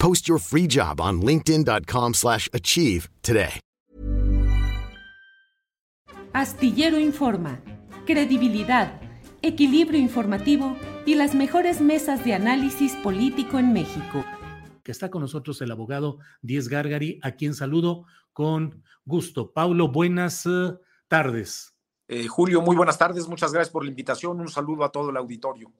Post your free job on linkedin.com/achieve slash achieve today. Astillero Informa, credibilidad, equilibrio informativo y las mejores mesas de análisis político en México. que está con nosotros el abogado Diez Gargari, a quien saludo con gusto. Paulo, buenas eh, tardes. Eh, Julio, muy buenas tardes. Muchas gracias por la invitación. Un saludo a todo el auditorio.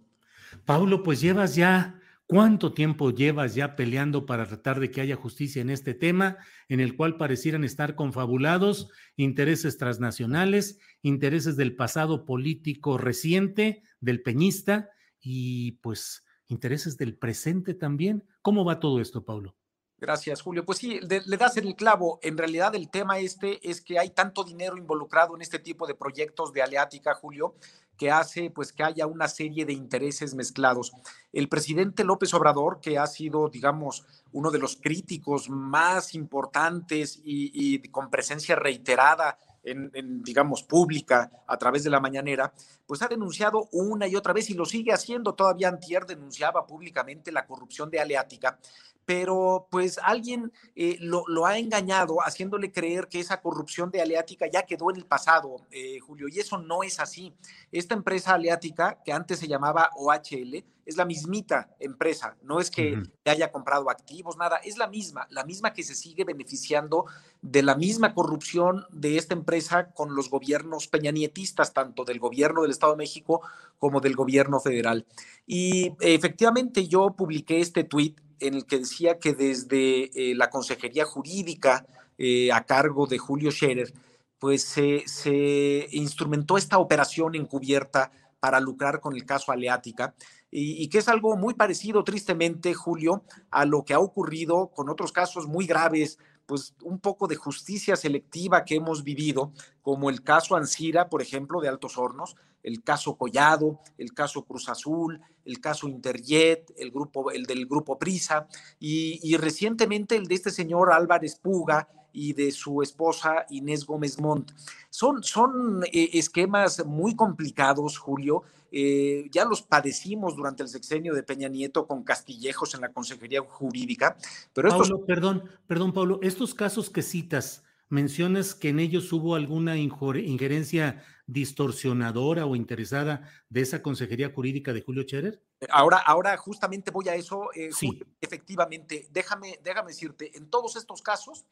Paulo, pues llevas ya, ¿cuánto tiempo llevas ya peleando para tratar de que haya justicia en este tema, en el cual parecieran estar confabulados intereses transnacionales, intereses del pasado político reciente, del peñista, y pues intereses del presente también? ¿Cómo va todo esto, Paulo? Gracias, Julio. Pues sí, le das en el clavo. En realidad el tema este es que hay tanto dinero involucrado en este tipo de proyectos de Aleática, Julio, que hace pues que haya una serie de intereses mezclados. El presidente López Obrador, que ha sido, digamos, uno de los críticos más importantes y, con presencia reiterada en, en, digamos, pública a través de la mañanera, pues ha denunciado una y otra vez y lo sigue haciendo. Todavía Antier denunciaba públicamente la corrupción de Aleática, pero pues alguien eh, lo, lo, ha engañado haciéndole creer que esa corrupción de Aleática ya quedó en el pasado, eh, Julio, y eso no es así. Esta empresa Aleática, que antes se llamaba OHL, es la mismita empresa, no es que uh -huh. haya comprado activos, nada, es la misma, la misma que se sigue beneficiando de la misma corrupción de esta empresa con los gobiernos peñanietistas, tanto del gobierno del Estado de México como del gobierno federal. Y efectivamente yo publiqué este tuit en el que decía que desde eh, la Consejería Jurídica eh, a cargo de Julio Scherer, pues se, instrumentó esta operación encubierta para lucrar con el caso Aleática y, que es algo muy parecido, tristemente, Julio, a lo que ha ocurrido con otros casos muy graves, pues un poco de justicia selectiva que hemos vivido, como el caso Ansira, por ejemplo, de Altos Hornos, el caso Collado, el caso Cruz Azul, el caso Interjet, el, grupo, el del grupo Prisa, y, recientemente el de este señor Álvarez Puga, y de su esposa Inés Gómez Montt. Son, son eh, esquemas muy complicados, Julio. Eh, ya los padecimos durante el sexenio de Peña Nieto con Castillejos en la Consejería Jurídica. Pero estos... Pablo, perdón, perdón, Pablo, estos casos que citas, mencionas que en ellos hubo alguna injerencia distorsionadora o interesada de esa Consejería Jurídica de Julio Scherer? Ahora, ahora justamente voy a eso. Eh, sí. Julio, efectivamente, déjame, déjame decirte, en todos estos casos,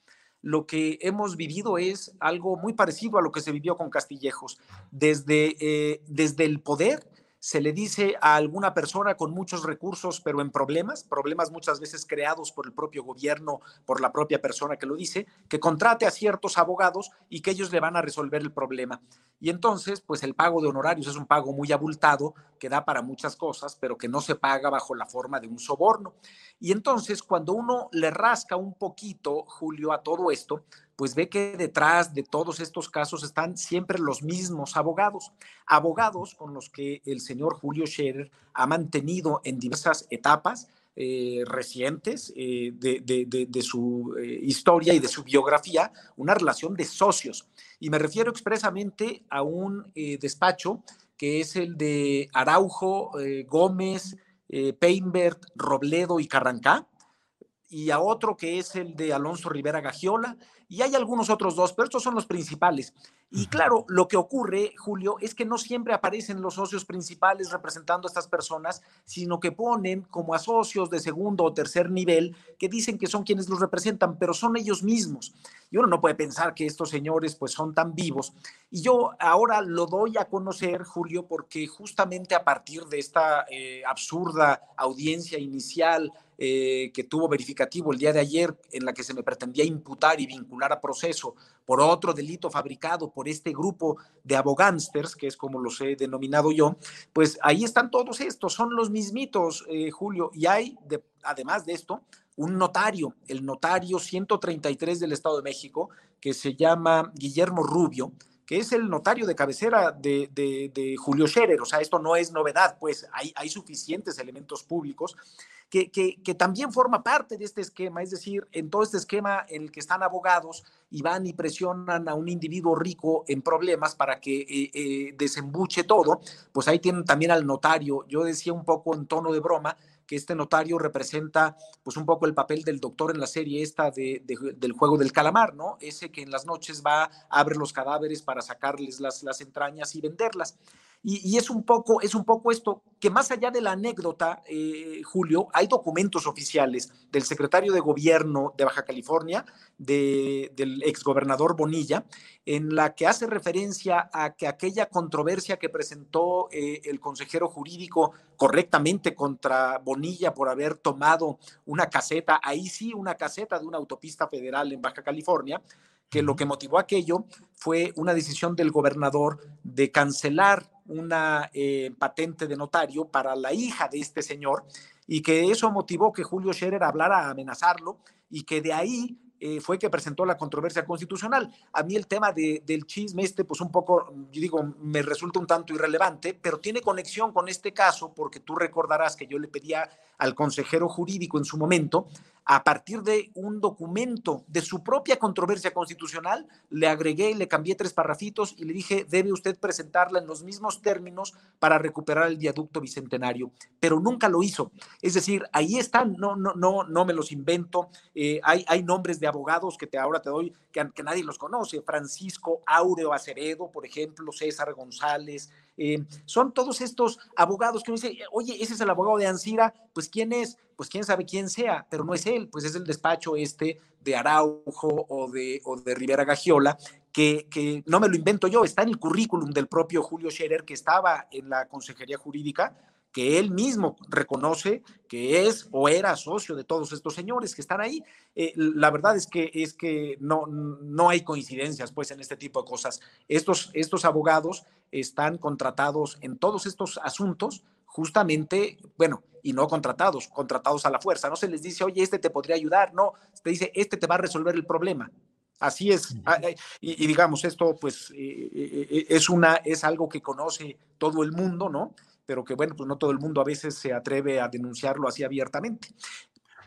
lo que hemos vivido es algo muy parecido a lo que se vivió con Castillejos. Desde, eh, desde el poder se le dice a alguna persona con muchos recursos, pero en problemas, problemas muchas veces creados por el propio gobierno, por la propia persona que lo dice, que contrate a ciertos abogados y que ellos le van a resolver el problema. Y entonces, pues el pago de honorarios es un pago muy abultado que da para muchas cosas, pero que no se paga bajo la forma de un soborno. Y entonces, cuando uno le rasca un poquito, Julio, a todo esto, pues ve que detrás de todos estos casos están siempre los mismos abogados, abogados con los que el señor Julio Scherer ha mantenido en diversas etapas eh, recientes eh, de, su eh, historia y de su biografía, una relación de socios. Y me refiero expresamente a un despacho que es el de Araujo, Gómez, Peinbert, Robledo y Carrancá, y a otro que es el de Alonso Rivera Gagiola, y hay algunos otros dos, pero estos son los principales. Y claro, lo que ocurre, Julio, es que no siempre aparecen los socios principales representando a estas personas, sino que ponen como a socios de segundo o tercer nivel que dicen que son quienes los representan, pero son ellos mismos. Y uno no puede pensar que estos señores pues son tan vivos. Y yo ahora lo doy a conocer, Julio, porque justamente a partir de esta eh, absurda audiencia inicial eh, que tuvo verificativo el día de ayer, en la que se me pretendía imputar y vincular a proceso por otro delito fabricado por este grupo de abogánsters, que es como los he denominado yo, pues ahí están todos estos, son los mismitos, eh, Julio, y hay, además de esto, un notario, el notario 133 del Estado de México, que se llama Guillermo Rubio, que es el notario de cabecera de, Julio Scherer. O sea, esto no es novedad, pues hay, hay suficientes elementos públicos que, que, también forma parte de este esquema, es decir, en todo este esquema en el que están abogados y van y presionan a un individuo rico en problemas para que eh, eh, desembuche todo, pues ahí tienen también al notario. Yo decía un poco en tono de broma, que este notario representa pues un poco el papel del doctor en la serie esta de, del juego del calamar, ¿no? Ese que en las noches va, abre los cadáveres para sacarles las, las entrañas y venderlas. Y, es, un poco, es un poco esto, que más allá de la anécdota, eh, Julio, hay documentos oficiales del secretario de gobierno de Baja California, de, del exgobernador Bonilla, en la que hace referencia a que aquella controversia que presentó eh, el consejero jurídico correctamente contra Bonilla por haber tomado una caseta, ahí sí, una caseta de una autopista federal en Baja California, que lo que motivó aquello fue una decisión del gobernador de cancelar una eh, patente de notario para la hija de este señor y que eso motivó que Julio Scherer hablara a amenazarlo y que de ahí eh, fue que presentó la controversia constitucional. A mí el tema del chisme este, pues un poco, yo digo, me resulta un tanto irrelevante, pero tiene conexión con este caso porque tú recordarás que yo le pedía al consejero jurídico en su momento a partir de un documento de su propia controversia constitucional, le agregué y le cambié tres parrafitos y le dije, debe usted presentarla en los mismos términos para recuperar el viaducto bicentenario, pero nunca lo hizo. Es decir, ahí están, no, no, no, no me los invento. Eh, hay, hay nombres de abogados que te, ahora te doy que, que nadie los conoce. Francisco Aureo Acevedo, por ejemplo, César González, eh, son todos estos abogados que uno dice, oye, ese es el abogado de Ansira, pues quién es, pues quién sabe quién sea, pero no es él, pues es el despacho este de Araujo o de, o de Rivera Gagiola, que, que, no me lo invento yo, está en el currículum del propio Julio Scherer, que estaba en la Consejería Jurídica, que él mismo reconoce que es o era socio de todos estos señores que están ahí. Eh, la verdad es que, es que no, no hay coincidencias pues en este tipo de cosas. Estos, estos abogados están contratados en todos estos asuntos justamente, bueno, y no contratados, contratados a la fuerza. No se les dice, oye, este te podría ayudar, no, te dice, este te va a resolver el problema. Así es, ah, eh, y, digamos, esto pues eh, es, una, es algo que conoce todo el mundo, ¿no? Pero que bueno, pues no todo el mundo a veces se atreve a denunciarlo así abiertamente.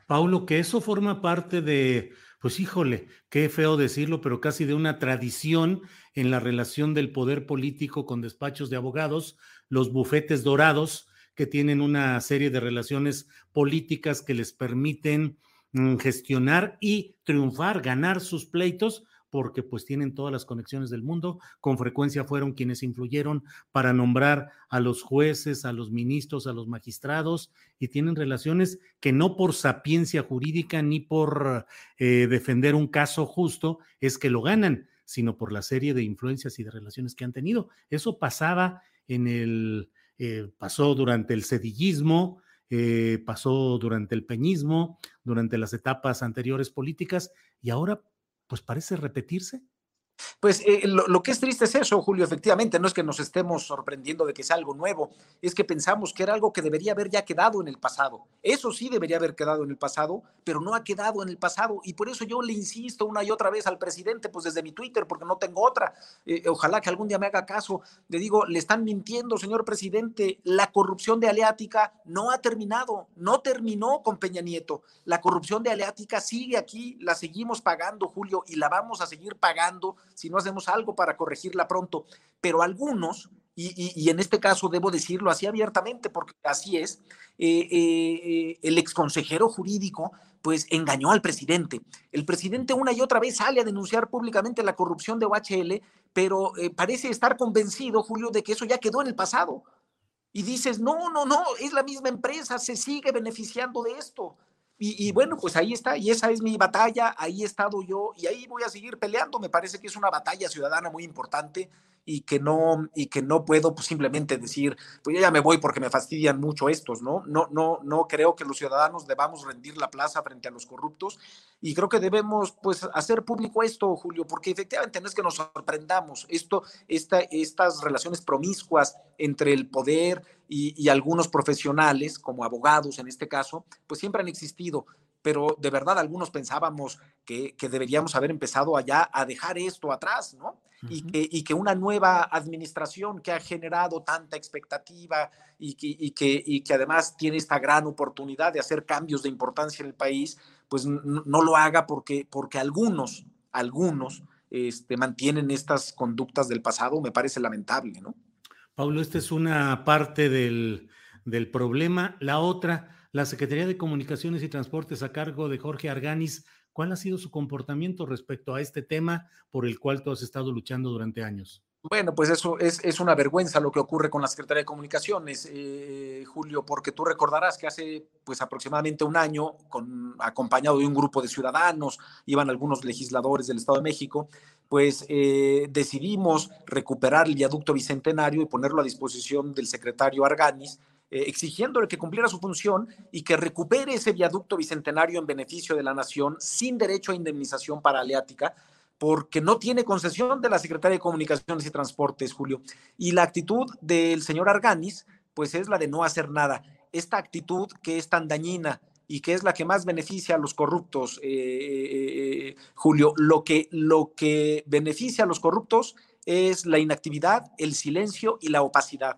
Paulo, que eso forma parte de, pues híjole, qué feo decirlo, pero casi de una tradición en la relación del poder político con despachos de abogados, los bufetes dorados, que tienen una serie de relaciones políticas que les permiten mm, gestionar y triunfar, ganar sus pleitos, porque pues tienen todas las conexiones del mundo, con frecuencia fueron quienes influyeron para nombrar a los jueces, a los ministros, a los magistrados, y tienen relaciones que no por sapiencia jurídica ni por eh, defender un caso justo es que lo ganan, sino por la serie de influencias y de relaciones que han tenido. Eso pasaba en el, eh, pasó durante el cedillismo, eh, pasó durante el peñismo, durante las etapas anteriores políticas, y ahora pues parece repetirse. Pues eh, lo, que es triste es eso, Julio, efectivamente, no es que nos estemos sorprendiendo de que sea algo nuevo, es que pensamos que era algo que debería haber ya quedado en el pasado. Eso sí debería haber quedado en el pasado, pero no ha quedado en el pasado. Y por eso yo le insisto una y otra vez al presidente, pues desde mi Twitter, porque no tengo otra. Eh, ojalá que algún día me haga caso. Le digo, le están mintiendo, señor presidente. La corrupción de Aleática no ha terminado, no terminó con Peña Nieto. La corrupción de Aleática sigue aquí, la seguimos pagando, Julio, y la vamos a seguir pagando si no hacemos algo para corregirla pronto. Pero algunos, y, en este caso debo decirlo así abiertamente, porque así es, eh, eh, el exconsejero jurídico pues engañó al presidente. El presidente una y otra vez sale a denunciar públicamente la corrupción de OHL, pero eh, parece estar convencido, Julio, de que eso ya quedó en el pasado. Y dices, no, no, no, es la misma empresa, se sigue beneficiando de esto. Y, bueno, pues ahí está, y esa es mi batalla, ahí he estado yo, y ahí voy a seguir peleando. Me parece que es una batalla ciudadana muy importante y que no, y que no puedo pues, simplemente decir, pues yo ya me voy porque me fastidian mucho estos, ¿no? No, no, no creo que los ciudadanos debamos rendir la plaza frente a los corruptos y creo que debemos pues hacer público esto, Julio, porque efectivamente no es que nos sorprendamos, esto, esta, estas relaciones promiscuas entre el poder y, y algunos profesionales, como abogados en este caso, pues siempre han existido, pero de verdad algunos pensábamos que, que, deberíamos haber empezado allá a dejar esto atrás, ¿no? Y, que, y, que, una nueva administración que ha generado tanta expectativa y que, y que, y que además tiene esta gran oportunidad de hacer cambios de importancia en el país, pues no, lo haga porque, porque algunos, algunos este, mantienen estas conductas del pasado, me parece lamentable, ¿no? Paulo, esta es una parte del, del problema. La otra, la Secretaría de Comunicaciones y Transportes a cargo de Jorge Arganis, ¿cuál ha sido su comportamiento respecto a este tema por el cual tú has estado luchando durante años? Bueno, pues eso es, una vergüenza lo que ocurre con la Secretaría de Comunicaciones, eh, Julio, porque tú recordarás que hace pues aproximadamente un año, con, acompañado de un grupo de ciudadanos, iban algunos legisladores del Estado de México, pues eh, decidimos recuperar el viaducto bicentenario y ponerlo a disposición del secretario Arganis eh, exigiéndole que cumpliera su función y que recupere ese viaducto bicentenario en beneficio de la nación sin derecho a indemnización para Aleática, porque no tiene concesión de la Secretaría de Comunicaciones y Transportes, Julio. Y la actitud del señor Arganis, pues es la de no hacer nada. Esta actitud que es tan dañina y que es la que más beneficia a los corruptos, eh, eh, Julio, lo que, lo que beneficia a los corruptos es la inactividad, el silencio y la opacidad.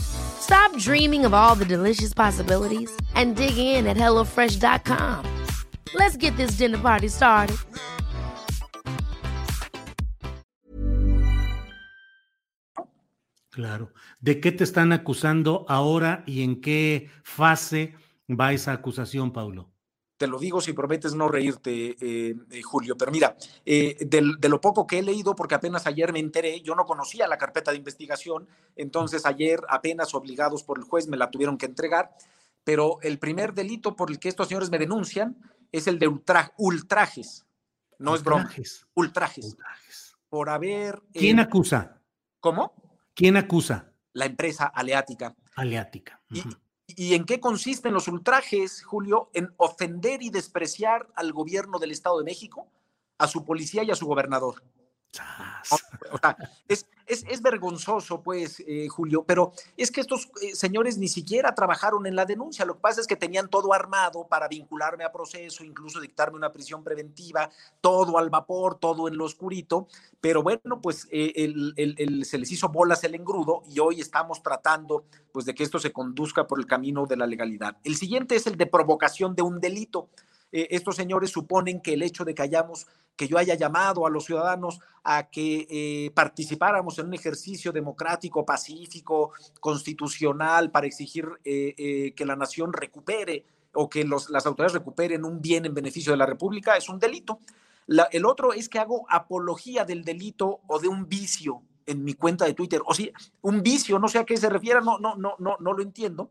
Stop dreaming of all the delicious possibilities and dig in at HelloFresh.com. Let's get this dinner party started. Claro. ¿De qué te están acusando ahora y en qué fase va esa acusación, Paulo? Te lo digo si prometes no reírte, eh, eh, Julio, pero mira, eh, de, lo poco que he leído, porque apenas ayer me enteré, yo no conocía la carpeta de investigación, entonces ayer apenas obligados por el juez me la tuvieron que entregar, pero el primer delito por el que estos señores me denuncian es el de ultrajes, no es broma, ultrajes, por haber... ¿Quién acusa? ¿Cómo? ¿Quién acusa? La empresa Aleática. Aleática. ¿Y en qué consisten los ultrajes, Julio? En ofender y despreciar al gobierno del Estado de México, a su policía y a su gobernador. O sea, es, es, vergonzoso, pues, eh, Julio, pero es que estos eh, señores ni siquiera trabajaron en la denuncia. Lo que pasa es que tenían todo armado para vincularme a proceso, incluso dictarme una prisión preventiva, todo al vapor, todo en lo oscurito. Pero bueno, pues eh, se les hizo bolas el engrudo y hoy estamos tratando pues de que esto se conduzca por el camino de la legalidad. El siguiente es el de provocación de un delito. estos señores suponen que el hecho de que hayamos que yo haya llamado a los ciudadanos a que eh, participáramos en un ejercicio democrático, pacífico, constitucional, para exigir eh, eh, que la nación recupere o que las autoridades recuperen un bien en beneficio de la República, es un delito. el otro es que hago apología del delito o de un vicio en mi cuenta de Twitter. O sea, un vicio, no sé a qué se refiere, no, no, no, no, no lo entiendo.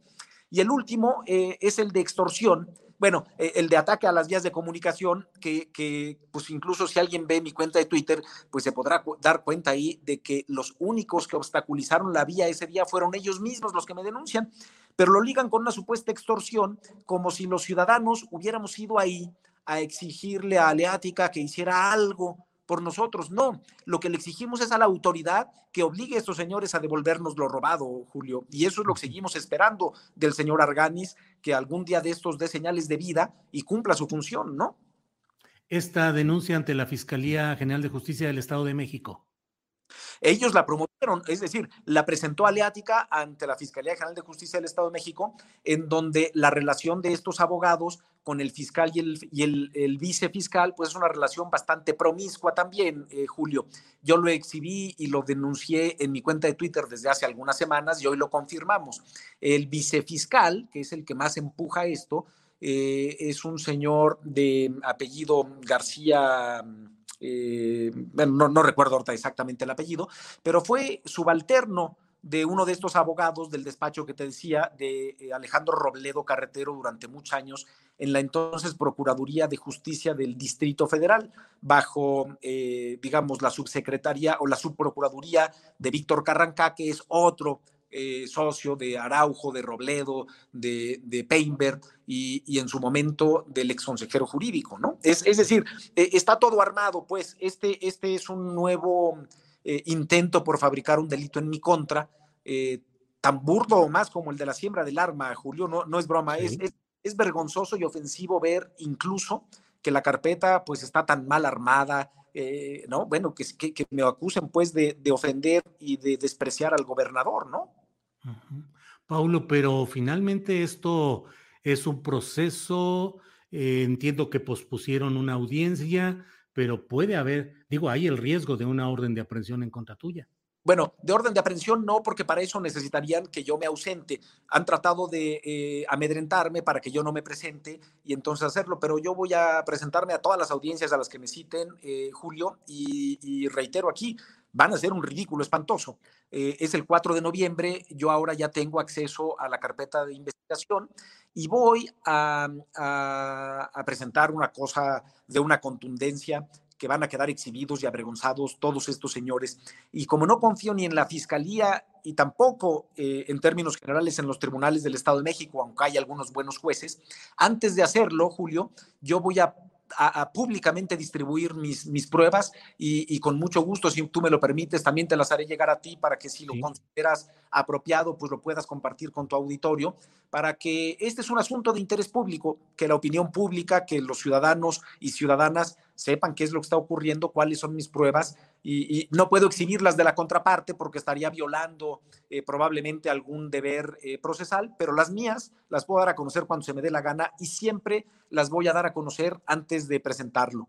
Y el último es el de extorsión, bueno, eh, el de ataque a las vías de comunicación, que, que, pues incluso si alguien ve mi cuenta de Twitter, pues se podrá dar cuenta ahí de que los únicos que obstaculizaron la vía ese día fueron ellos mismos los que me denuncian, pero lo ligan con una supuesta extorsión, como si los ciudadanos hubiéramos ido ahí a exigirle a Aleática que hiciera algo por nosotros. No, lo que le exigimos es a la autoridad que obligue a estos señores a devolvernos lo robado, Julio. Y eso es lo que seguimos esperando del señor Arganis, que algún día de estos dé señales de vida y cumpla su función, ¿no? Esta denuncia ante la Fiscalía General de Justicia del Estado de México. Ellos la promovieron, es decir, la presentó Aleática ante la Fiscalía General de Justicia del Estado de México, en donde la relación de estos abogados con el fiscal y el, y el, vicefiscal, pues es una relación bastante promiscua también, eh, Julio. Yo lo exhibí y lo denuncié en mi cuenta de Twitter desde hace algunas semanas y hoy lo confirmamos. El vicefiscal, que es el que más empuja esto, eh, es un señor de apellido García. Eh, no, recuerdo ahorita exactamente el apellido, pero fue subalterno de uno de estos abogados del despacho que te decía, de Alejandro Robledo Carretero durante muchos años en la entonces Procuraduría de Justicia del Distrito Federal, bajo, eh, digamos, la subsecretaría o la subprocuraduría de Víctor Carrancá, que es otro eh, socio de Araujo, de Robledo, de, de Peinberg y, en su momento del ex consejero jurídico, ¿no? Es, es decir, eh, está todo armado, pues este, este es un nuevo intento por fabricar un delito en mi contra, tan burdo o más como el de la siembra del arma, Julio, no, no es broma, es es vergonzoso y ofensivo ver incluso que la carpeta pues está tan mal armada, eh, ¿no? Bueno, que, que, me acusen pues de, ofender y de despreciar al gobernador, ¿no? Paulo, pero finalmente esto es un proceso, eh, entiendo que pospusieron una audiencia, pero puede haber, digo, hay el riesgo de una orden de aprehensión en contra tuya. Bueno, de orden de aprehensión no, porque para eso necesitarían que yo me ausente. Han tratado de eh, amedrentarme para que yo no me presente y entonces hacerlo, pero yo voy a presentarme a todas las audiencias a las que me citen, eh, Julio, y, reitero aquí, van a ser un ridículo espantoso. Eh, es el 4 de noviembre, yo ahora ya tengo acceso a la carpeta de investigación y voy a, presentar una cosa de una contundencia que van a quedar exhibidos y avergonzados todos estos señores. Y como no confío ni en la Fiscalía y tampoco eh, en términos generales en los tribunales del Estado de México, aunque hay algunos buenos jueces, antes de hacerlo, Julio, yo voy a a, públicamente distribuir mis, mis pruebas y, con mucho gusto, si tú me lo permites, también te las haré llegar a ti para que si lo consideras apropiado, pues lo puedas compartir con tu auditorio, para que este es un asunto de interés público, que la opinión pública, que los ciudadanos y ciudadanas sepan qué es lo que está ocurriendo, cuáles son mis pruebas y, no puedo exhibirlas de la contraparte porque estaría violando eh, probablemente algún deber eh, procesal, pero las mías las puedo dar a conocer cuando se me dé la gana y siempre las voy a dar a conocer antes de presentarlo.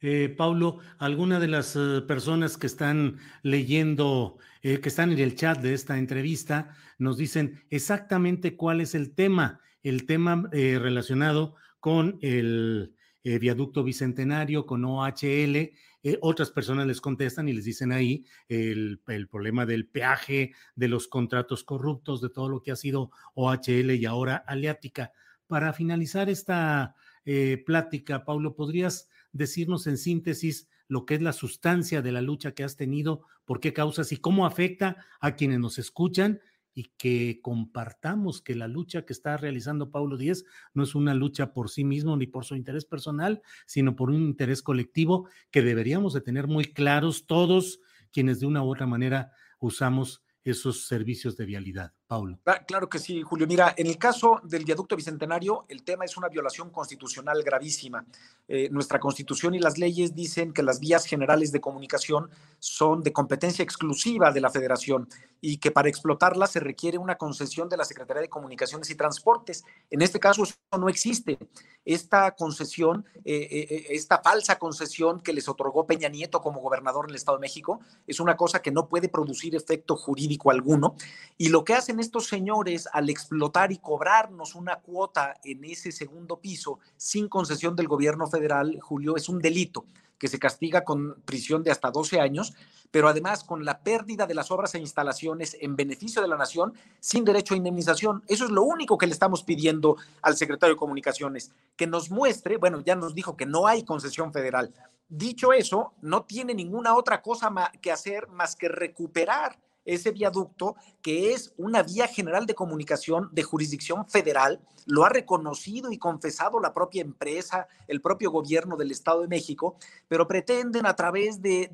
Eh, Paulo, alguna de las personas que están leyendo, que están en el chat de esta entrevista, nos dicen exactamente cuál es el tema, el tema relacionado con el viaducto bicentenario, con OHL eh, otras personas les contestan y les dicen ahí el, problema del peaje, de los contratos corruptos, de todo lo que ha sido OHL y ahora Aleática. Para finalizar esta eh, plática, Paulo, ¿podrías decirnos en síntesis lo que es la sustancia de la lucha que has tenido, por qué causas y cómo afecta a quienes nos escuchan y que compartamos que la lucha que está realizando Paulo Díez no es una lucha por sí mismo ni por su interés personal, sino por un interés colectivo que deberíamos de tener muy claros todos quienes de una u otra manera usamos esos servicios de vialidad. Paulo. Claro que sí, Julio. Mira, en el caso del viaducto bicentenario, el tema es una violación constitucional gravísima. Eh, nuestra constitución y las leyes dicen que las vías generales de comunicación son de competencia exclusiva de la federación y que para explotarlas se requiere una concesión de la Secretaría de Comunicaciones y Transportes. En este caso, eso no existe. Esta concesión, eh, eh, esta falsa concesión que les otorgó Peña Nieto como gobernador en el Estado de México, es una cosa que no puede producir efecto jurídico alguno. Y lo que hacen estos señores al explotar y cobrarnos una cuota en ese segundo piso sin concesión del gobierno federal, Julio, es un delito que se castiga con prisión de hasta 12 años, pero además con la pérdida de las obras e instalaciones en beneficio de la nación sin derecho a indemnización. Eso es lo único que le estamos pidiendo al secretario de Comunicaciones, que nos muestre, bueno, ya nos dijo que no hay concesión federal. Dicho eso, no tiene ninguna otra cosa que hacer más que recuperar ese viaducto, que es una vía general de comunicación de jurisdicción federal, lo ha reconocido y confesado la propia empresa, el propio gobierno del Estado de México, pero pretenden a través de,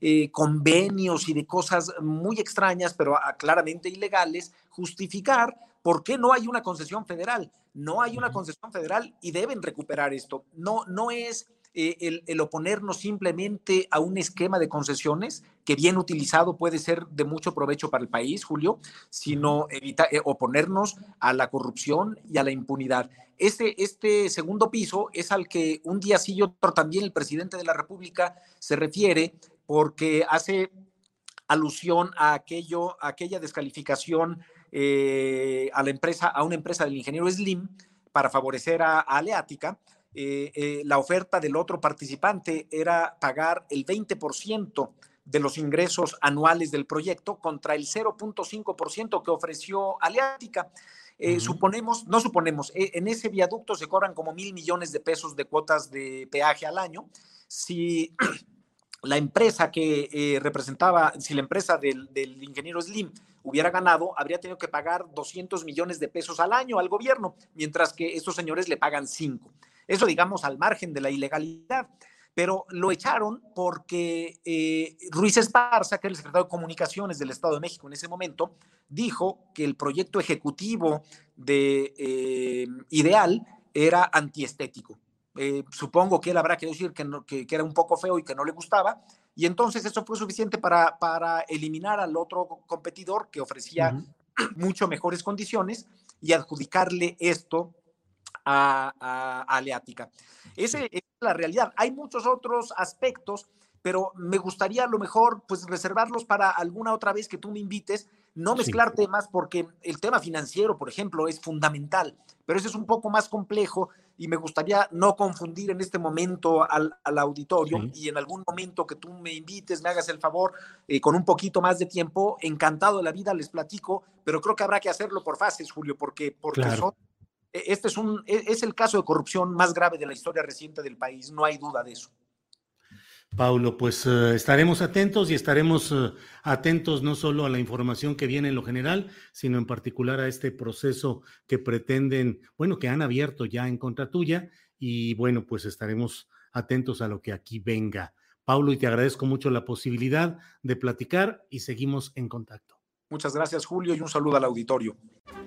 eh, convenios y de cosas muy extrañas, pero claramente ilegales, justificar por qué no hay una concesión federal. No hay una concesión federal y deben recuperar esto. No, no es eh, el, oponernos simplemente a un esquema de concesiones que bien utilizado puede ser de mucho provecho para el país, Julio, sino evita, eh, oponernos a la corrupción y a la impunidad. Este, este segundo piso es al que un día sí y otro también el presidente de la República se refiere porque hace alusión a aquello, aquella descalificación eh, a la empresa, a una empresa del ingeniero Slim para favorecer a Aleática eh, eh, la oferta del otro participante era pagar el 20% de los ingresos anuales del proyecto contra el 0.5% que ofreció Aleática. Eh, suponemos, no suponemos, en ese viaducto se cobran como mil millones de pesos de cuotas de peaje al año. Si la empresa que representaba, si la empresa del, del, ingeniero Slim hubiera ganado, habría tenido que pagar 200 millones de pesos al año al gobierno, mientras que estos señores le pagan 5. Eso, digamos, al margen de la ilegalidad. Pero lo echaron porque eh, Ruiz Esparza, que era el secretario de Comunicaciones del Estado de México en ese momento, dijo que el proyecto ejecutivo de eh, Ideal era antiestético. Eh, supongo que él habrá querido decir que, que, era un poco feo y que no le gustaba, y entonces eso fue suficiente para, para eliminar al otro competidor que ofrecía mucho mejores condiciones y adjudicarle esto a, Aleática. esa es la realidad. Hay muchos otros aspectos, pero me gustaría a lo mejor pues reservarlos para alguna otra vez que tú me invites, no mezclar temas porque el tema financiero, por ejemplo, es fundamental, pero ese es un poco más complejo y me gustaría no confundir en este momento al, auditorio y en algún momento que tú me invites, me hagas el favor, eh, con un poquito más de tiempo, encantado de la vida les platico, pero creo que habrá que hacerlo por fases, Julio, porque, porque son e, este es, un, e, es el caso de corrupción más grave de la historia reciente del país, no hay duda de eso. Paulo, pues eh, estaremos atentos y estaremos eh, atentos no solo a la información que viene en lo general, sino en particular a este proceso que pretenden, bueno, que han abierto ya en contra tuya y bueno, pues estaremos atentos a lo que aquí venga. Paulo, y te agradezco mucho la posibilidad de platicar y seguimos en contacto. Muchas gracias, Julio, y un saludo al auditorio.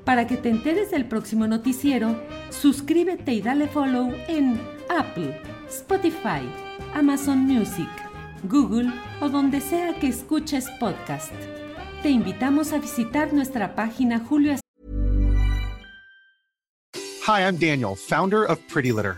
Para que te enteres del próximo noticiero, suscríbete y dale follow en Apple, Spotify, Amazon Music, Google o donde sea que escuches podcast. Te invitamos a visitar nuestra página Julio. Hi, I'm Daniel, founder of Pretty Litter.